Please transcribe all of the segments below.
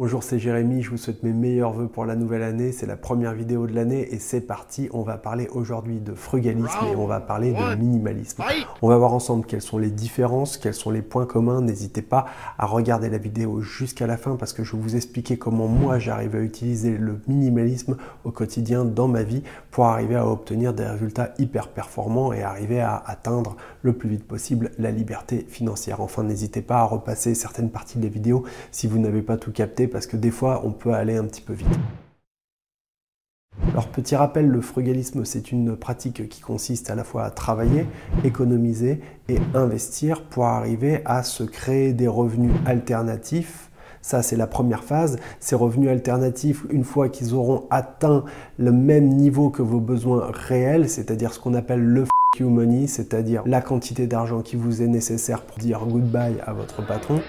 Bonjour, c'est Jérémy, je vous souhaite mes meilleurs voeux pour la nouvelle année. C'est la première vidéo de l'année et c'est parti. On va parler aujourd'hui de frugalisme et on va parler de minimalisme. On va voir ensemble quelles sont les différences, quels sont les points communs. N'hésitez pas à regarder la vidéo jusqu'à la fin parce que je vais vous expliquer comment moi j'arrive à utiliser le minimalisme au quotidien dans ma vie pour arriver à obtenir des résultats hyper performants et arriver à atteindre le plus vite possible la liberté financière. Enfin, n'hésitez pas à repasser certaines parties des vidéos si vous n'avez pas tout capté parce que des fois on peut aller un petit peu vite. Alors petit rappel, le frugalisme c'est une pratique qui consiste à la fois à travailler, économiser et investir pour arriver à se créer des revenus alternatifs. Ça c'est la première phase. Ces revenus alternatifs, une fois qu'ils auront atteint le même niveau que vos besoins réels, c'est-à-dire ce qu'on appelle le you money, c'est-à-dire la quantité d'argent qui vous est nécessaire pour dire goodbye à votre patron,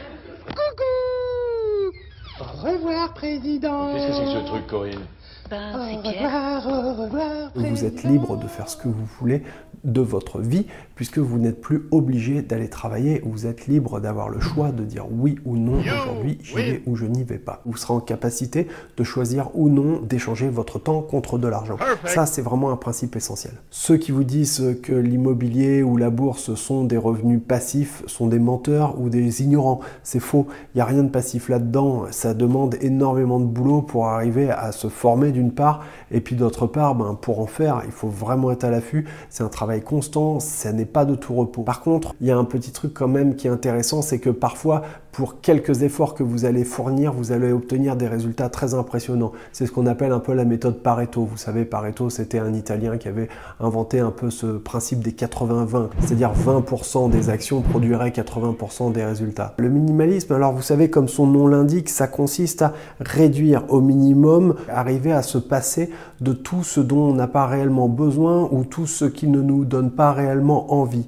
au revoir, président. Qu'est-ce que c'est que ce truc, Corinne ben, au revoir, au revoir. Vous êtes libre de faire ce que vous voulez de votre vie, puisque vous n'êtes plus obligé d'aller travailler, vous êtes libre d'avoir le choix de dire oui ou non aujourd'hui, j'y vais ou je n'y vais pas. Vous serez en capacité de choisir ou non d'échanger votre temps contre de l'argent. Ça, c'est vraiment un principe essentiel. Ceux qui vous disent que l'immobilier ou la bourse sont des revenus passifs sont des menteurs ou des ignorants. C'est faux, il n'y a rien de passif là-dedans, ça demande énormément de boulot pour arriver à se former d'une part, et puis d'autre part, ben, pour en faire, il faut vraiment être à l'affût, c'est un travail constant, ça n'est pas de tout repos. Par contre, il y a un petit truc quand même qui est intéressant, c'est que parfois, pour quelques efforts que vous allez fournir, vous allez obtenir des résultats très impressionnants. C'est ce qu'on appelle un peu la méthode Pareto. Vous savez, Pareto, c'était un Italien qui avait inventé un peu ce principe des 80-20, c'est-à-dire 20% des actions produiraient 80% des résultats. Le minimalisme, alors vous savez, comme son nom l'indique, ça consiste à réduire au minimum, arriver à se passer de tout ce dont on n'a pas réellement besoin ou tout ce qui ne nous donne pas réellement envie.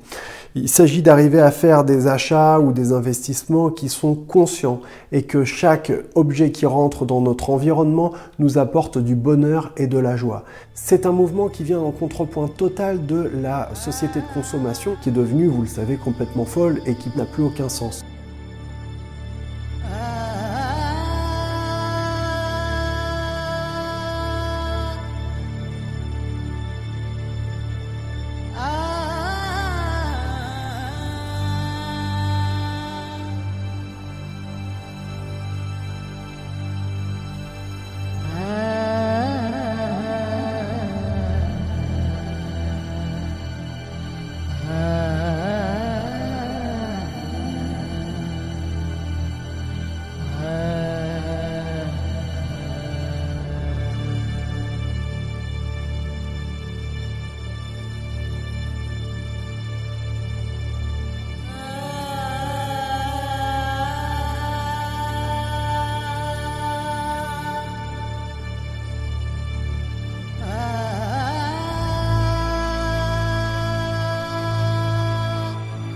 Il s'agit d'arriver à faire des achats ou des investissements qui sont conscients et que chaque objet qui rentre dans notre environnement nous apporte du bonheur et de la joie. C'est un mouvement qui vient en contrepoint total de la société de consommation qui est devenue, vous le savez, complètement folle et qui n'a plus aucun sens.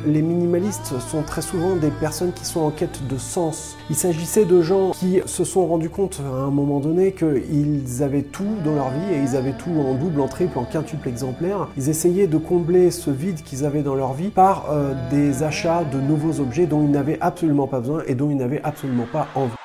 Les minimalistes sont très souvent des personnes qui sont en quête de sens. Il s'agissait de gens qui se sont rendus compte à un moment donné qu'ils avaient tout dans leur vie et ils avaient tout en double, en triple, en quintuple exemplaire. Ils essayaient de combler ce vide qu'ils avaient dans leur vie par euh, des achats de nouveaux objets dont ils n'avaient absolument pas besoin et dont ils n'avaient absolument pas envie.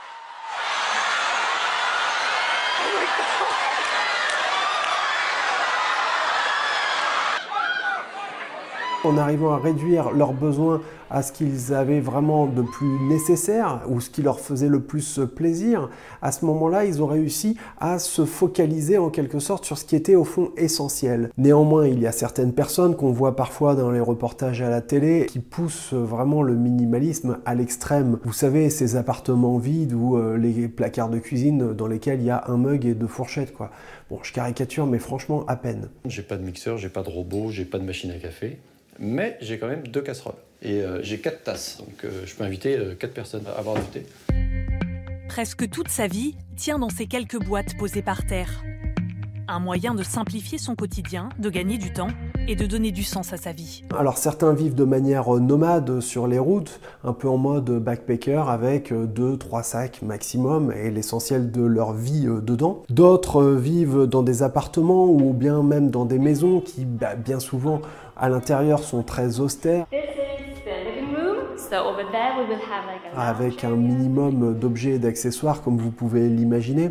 En arrivant à réduire leurs besoins à ce qu'ils avaient vraiment de plus nécessaire ou ce qui leur faisait le plus plaisir, à ce moment-là, ils ont réussi à se focaliser en quelque sorte sur ce qui était au fond essentiel. Néanmoins, il y a certaines personnes qu'on voit parfois dans les reportages à la télé qui poussent vraiment le minimalisme à l'extrême. Vous savez, ces appartements vides ou euh, les placards de cuisine dans lesquels il y a un mug et deux fourchettes, quoi. Bon, je caricature, mais franchement, à peine. J'ai pas de mixeur, j'ai pas de robot, j'ai pas de machine à café mais j'ai quand même deux casseroles. Et euh, j'ai quatre tasses, donc euh, je peux inviter euh, quatre personnes à avoir du thé. Presque toute sa vie tient dans ces quelques boîtes posées par terre. Un moyen de simplifier son quotidien, de gagner du temps et de donner du sens à sa vie. Alors certains vivent de manière nomade sur les routes, un peu en mode backpacker avec deux, trois sacs maximum et l'essentiel de leur vie dedans. D'autres vivent dans des appartements ou bien même dans des maisons qui bah, bien souvent à l'intérieur sont très austères. avec un minimum d'objets et d'accessoires comme vous pouvez l'imaginer.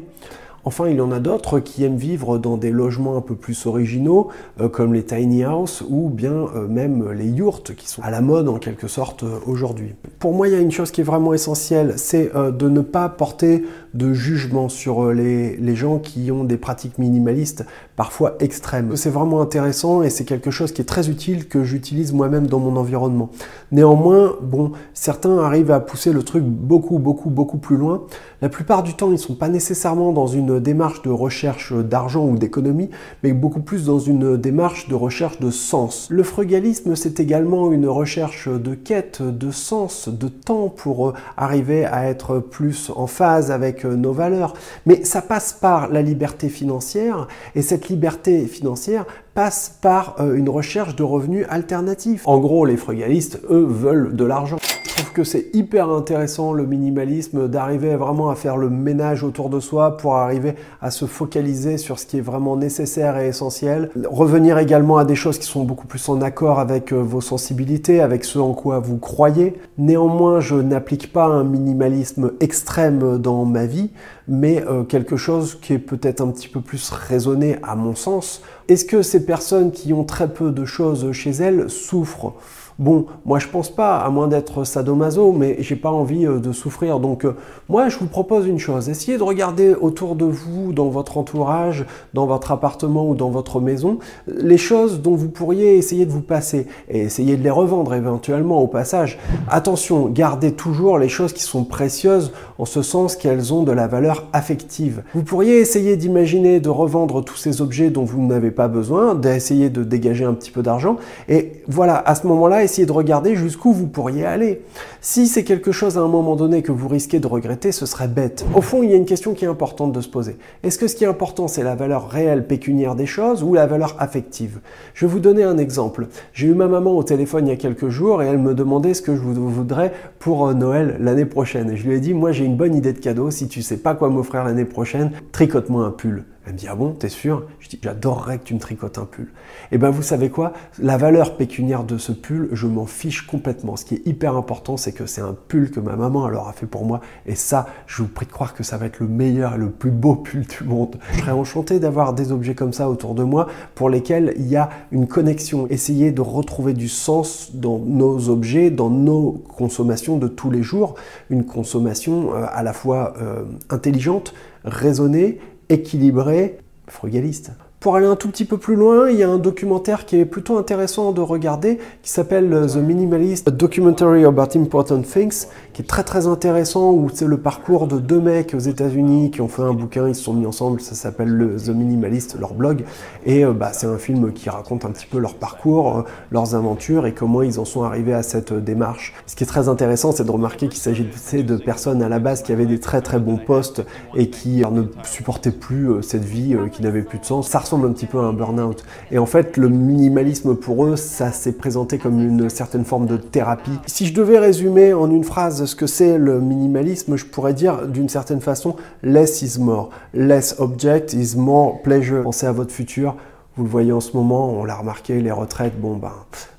Enfin, il y en a d'autres qui aiment vivre dans des logements un peu plus originaux, euh, comme les tiny house ou bien euh, même les yurts qui sont à la mode en quelque sorte euh, aujourd'hui. Pour moi, il y a une chose qui est vraiment essentielle, c'est de ne pas porter de jugement sur les, les, gens qui ont des pratiques minimalistes parfois extrêmes. C'est vraiment intéressant et c'est quelque chose qui est très utile que j'utilise moi-même dans mon environnement. Néanmoins, bon, certains arrivent à pousser le truc beaucoup, beaucoup, beaucoup plus loin. La plupart du temps, ils ne sont pas nécessairement dans une démarche de recherche d'argent ou d'économie, mais beaucoup plus dans une démarche de recherche de sens. Le frugalisme, c'est également une recherche de quête, de sens, de temps pour euh, arriver à être plus en phase avec euh, nos valeurs. Mais ça passe par la liberté financière, et cette liberté financière passe par euh, une recherche de revenus alternatifs. En gros, les frugalistes, eux, veulent de l'argent. Trouve que c'est hyper intéressant le minimalisme, d'arriver vraiment à faire le ménage autour de soi pour arriver à se focaliser sur ce qui est vraiment nécessaire et essentiel. Revenir également à des choses qui sont beaucoup plus en accord avec euh, vos sensibilités, avec ce en quoi vous croyez. Néanmoins, je n'applique pas un minimalisme extrême dans ma vie, mais euh, quelque chose qui est peut-être un petit peu plus raisonné à mon sens. Est-ce que ces personnes qui ont très peu de choses chez elles souffrent? Bon, moi je pense pas, à moins d'être sadomaso, mais j'ai pas envie euh, de souffrir. Donc euh, moi je vous propose une chose, essayez de regarder autour de vous, dans votre entourage, dans votre appartement ou dans votre maison, les choses dont vous pourriez essayer de vous passer et essayer de les revendre éventuellement au passage. Attention, gardez toujours les choses qui sont précieuses en ce sens qu'elles ont de la valeur affective. Vous pourriez essayer d'imaginer de revendre tous ces objets dont vous n'avez pas besoin, d'essayer de dégager un petit peu d'argent et voilà, à ce moment-là, essayez de regarder jusqu'où vous pourriez aller. Si c'est quelque chose à un moment donné que vous risquez de regretter, ce serait bête. Au fond, il y a une question qui est importante de se poser. Est-ce que ce qui est important, c'est la valeur réelle pécuniaire des choses ou la valeur affective? Je vais vous donner un exemple. J'ai eu ma maman au téléphone il y a quelques jours et elle me demandait ce que je voudrais pour euh, Noël l'année prochaine. Et je lui ai dit, moi j'ai une bonne idée de cadeau. Si tu sais pas quoi m'offrir l'année prochaine, tricote-moi un pull. Elle me dit Ah bon, t'es sûr? Je dis J'adorerais que tu me tricotes un pull. Et eh bien vous savez quoi? La valeur pécuniaire de ce pull, je m'en fiche complètement. Ce qui est hyper important, c'est que c'est un pull que ma maman alors a fait pour moi. Et ça, je vous prie de croire que ça va être le meilleur et le plus beau pull du monde. Je serais enchanté d'avoir des objets comme ça autour de moi pour lesquels il y a une connexion. Essayez de retrouver du sens dans nos objets, dans nos consommations de tous les jours. Une consommation euh, à la fois euh, intelligente, raisonnée équilibré, frugaliste. Pour aller un tout petit peu plus loin, il y a un documentaire qui est plutôt intéressant de regarder qui s'appelle The Minimalist Documentary About Important Things qui est très très intéressant où c'est le parcours de deux mecs aux États-Unis qui ont fait un bouquin, ils se sont mis ensemble, ça s'appelle le The Minimalist, leur blog, et euh, bah, c'est un film qui raconte un petit peu leur parcours, euh, leurs aventures et comment ils en sont arrivés à cette euh, démarche. Ce qui est très intéressant, c'est de remarquer qu'il s'agissait de personnes à la base qui avaient des très très bons postes et qui ne supportaient plus cette vie qui n'avait plus de sens. Ressemble un petit peu à un burn-out. Et en fait, le minimalisme pour eux, ça s'est présenté comme une certaine forme de thérapie. Si je devais résumer en une phrase ce que c'est le minimalisme, je pourrais dire d'une certaine façon, less is more. Less object is more pleasure. Pensez à votre futur. Vous le voyez en ce moment, on l'a remarqué, les retraites, bon ben,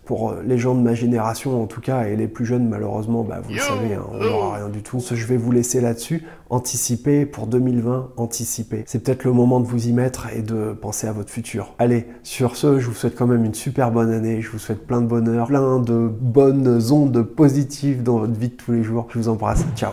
pour euh, les gens de ma génération en tout cas, et les plus jeunes malheureusement, bah, vous le savez, hein, on n'aura rien du tout. Je vais vous laisser là-dessus. Anticiper pour 2020, anticiper. C'est peut-être le moment de vous y mettre et de penser à votre futur. Allez, sur ce, je vous souhaite quand même une super bonne année. Je vous souhaite plein de bonheur, plein de bonnes ondes positives dans votre vie de tous les jours. Je vous embrasse. Ciao